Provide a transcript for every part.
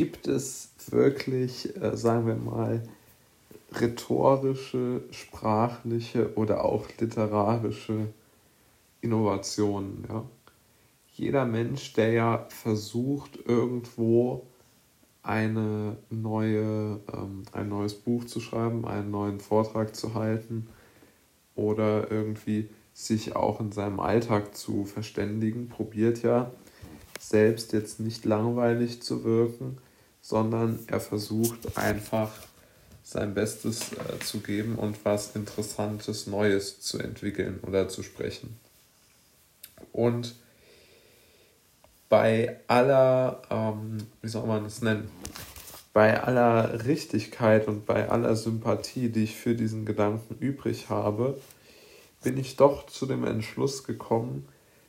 gibt es wirklich, äh, sagen wir mal, rhetorische, sprachliche oder auch literarische Innovationen. Ja? Jeder Mensch, der ja versucht, irgendwo eine neue, ähm, ein neues Buch zu schreiben, einen neuen Vortrag zu halten oder irgendwie sich auch in seinem Alltag zu verständigen, probiert ja selbst jetzt nicht langweilig zu wirken, sondern er versucht einfach sein Bestes äh, zu geben und was Interessantes, Neues zu entwickeln oder zu sprechen. Und bei aller, ähm, wie soll man das nennen, bei aller Richtigkeit und bei aller Sympathie, die ich für diesen Gedanken übrig habe, bin ich doch zu dem Entschluss gekommen,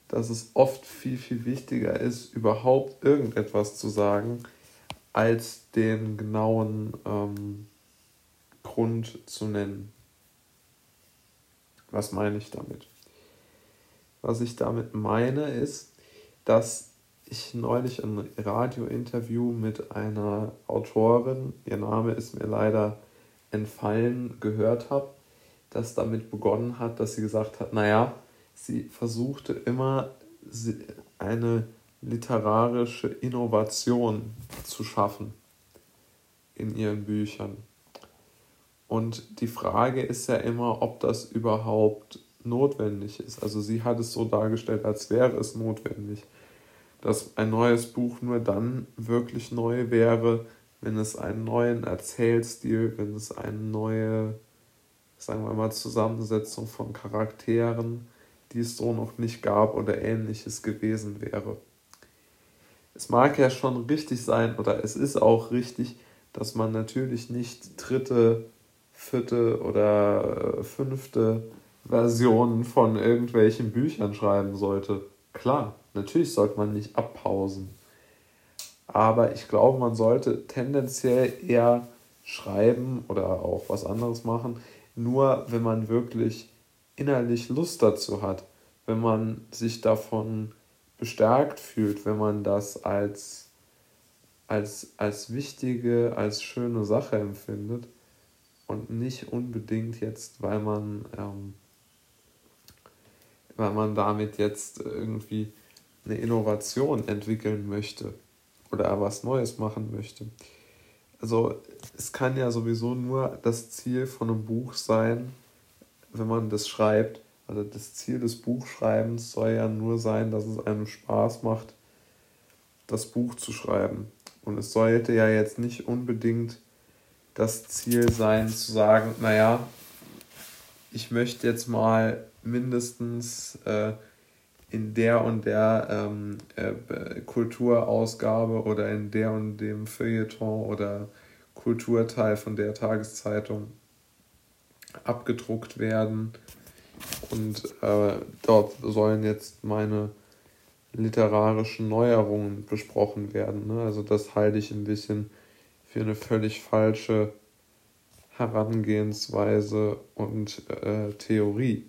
dass es oft viel, viel wichtiger ist, überhaupt irgendetwas zu sagen, als den genauen ähm, Grund zu nennen. Was meine ich damit? Was ich damit meine ist, dass ich neulich ein Radiointerview mit einer Autorin, ihr Name ist mir leider entfallen, gehört habe, das damit begonnen hat, dass sie gesagt hat, naja, sie versuchte immer eine literarische Innovation zu schaffen in ihren Büchern. Und die Frage ist ja immer, ob das überhaupt notwendig ist. Also sie hat es so dargestellt, als wäre es notwendig dass ein neues Buch nur dann wirklich neu wäre, wenn es einen neuen Erzählstil, wenn es eine neue, sagen wir mal, Zusammensetzung von Charakteren, die es so noch nicht gab oder ähnliches gewesen wäre. Es mag ja schon richtig sein oder es ist auch richtig, dass man natürlich nicht dritte, vierte oder äh, fünfte Versionen von irgendwelchen Büchern schreiben sollte. Klar, Natürlich sollte man nicht abpausen. Aber ich glaube, man sollte tendenziell eher schreiben oder auch was anderes machen, nur wenn man wirklich innerlich Lust dazu hat, wenn man sich davon bestärkt fühlt, wenn man das als, als, als wichtige, als schöne Sache empfindet und nicht unbedingt jetzt, weil man, ähm, weil man damit jetzt irgendwie eine Innovation entwickeln möchte oder was Neues machen möchte. Also es kann ja sowieso nur das Ziel von einem Buch sein, wenn man das schreibt. Also das Ziel des Buchschreibens soll ja nur sein, dass es einem Spaß macht, das Buch zu schreiben. Und es sollte ja jetzt nicht unbedingt das Ziel sein, zu sagen, naja, ich möchte jetzt mal mindestens äh, in der und der ähm, äh, Kulturausgabe oder in der und dem Feuilleton oder Kulturteil von der Tageszeitung abgedruckt werden. Und äh, dort sollen jetzt meine literarischen Neuerungen besprochen werden. Ne? Also das halte ich ein bisschen für eine völlig falsche Herangehensweise und äh, Theorie.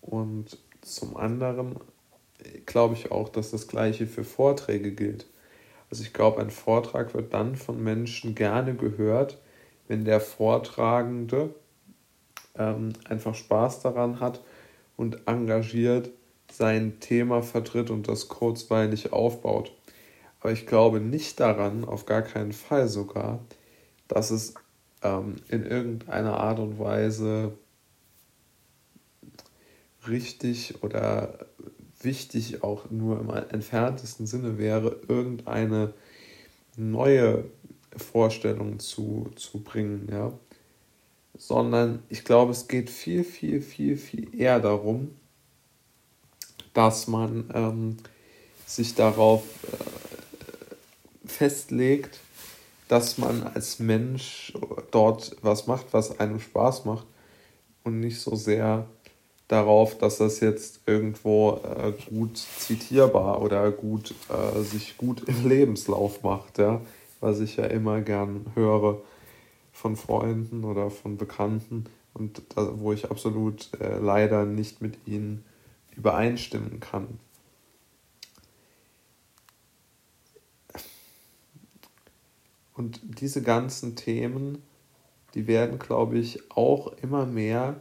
Und zum anderen glaube ich auch, dass das gleiche für Vorträge gilt. Also ich glaube, ein Vortrag wird dann von Menschen gerne gehört, wenn der Vortragende ähm, einfach Spaß daran hat und engagiert sein Thema vertritt und das kurzweilig aufbaut. Aber ich glaube nicht daran, auf gar keinen Fall sogar, dass es ähm, in irgendeiner Art und Weise richtig oder wichtig auch nur im entferntesten Sinne wäre, irgendeine neue Vorstellung zu, zu bringen, ja. Sondern ich glaube, es geht viel, viel, viel, viel eher darum, dass man ähm, sich darauf äh, festlegt, dass man als Mensch dort was macht, was einem Spaß macht und nicht so sehr darauf, dass das jetzt irgendwo äh, gut zitierbar oder gut äh, sich gut im Lebenslauf macht, ja, was ich ja immer gern höre von Freunden oder von Bekannten und da, wo ich absolut äh, leider nicht mit ihnen übereinstimmen kann. Und diese ganzen Themen, die werden, glaube ich, auch immer mehr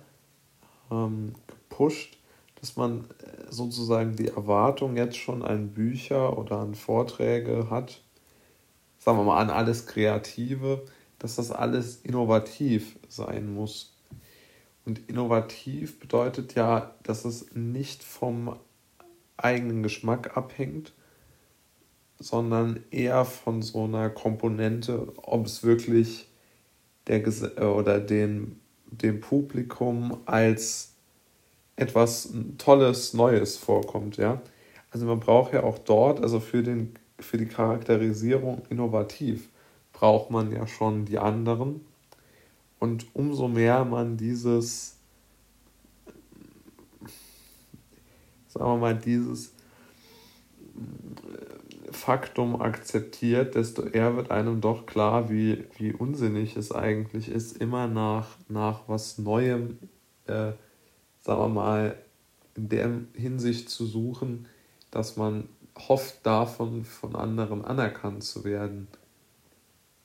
ähm, gepusht, dass man äh, sozusagen die Erwartung jetzt schon an Bücher oder an Vorträge hat, sagen wir mal an alles Kreative, dass das alles innovativ sein muss. Und innovativ bedeutet ja, dass es nicht vom eigenen Geschmack abhängt, sondern eher von so einer Komponente, ob es wirklich der äh, oder den, dem Publikum als etwas Tolles, Neues vorkommt, ja. Also man braucht ja auch dort, also für, den, für die Charakterisierung innovativ, braucht man ja schon die anderen. Und umso mehr man dieses, sagen wir mal, dieses Faktum akzeptiert, desto eher wird einem doch klar, wie, wie unsinnig es eigentlich ist, immer nach, nach was Neuem, äh, sagen wir mal, in der Hinsicht zu suchen, dass man hofft, davon von anderen anerkannt zu werden.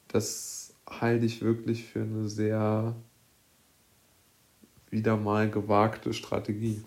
Das halte ich wirklich für eine sehr wieder mal gewagte Strategie.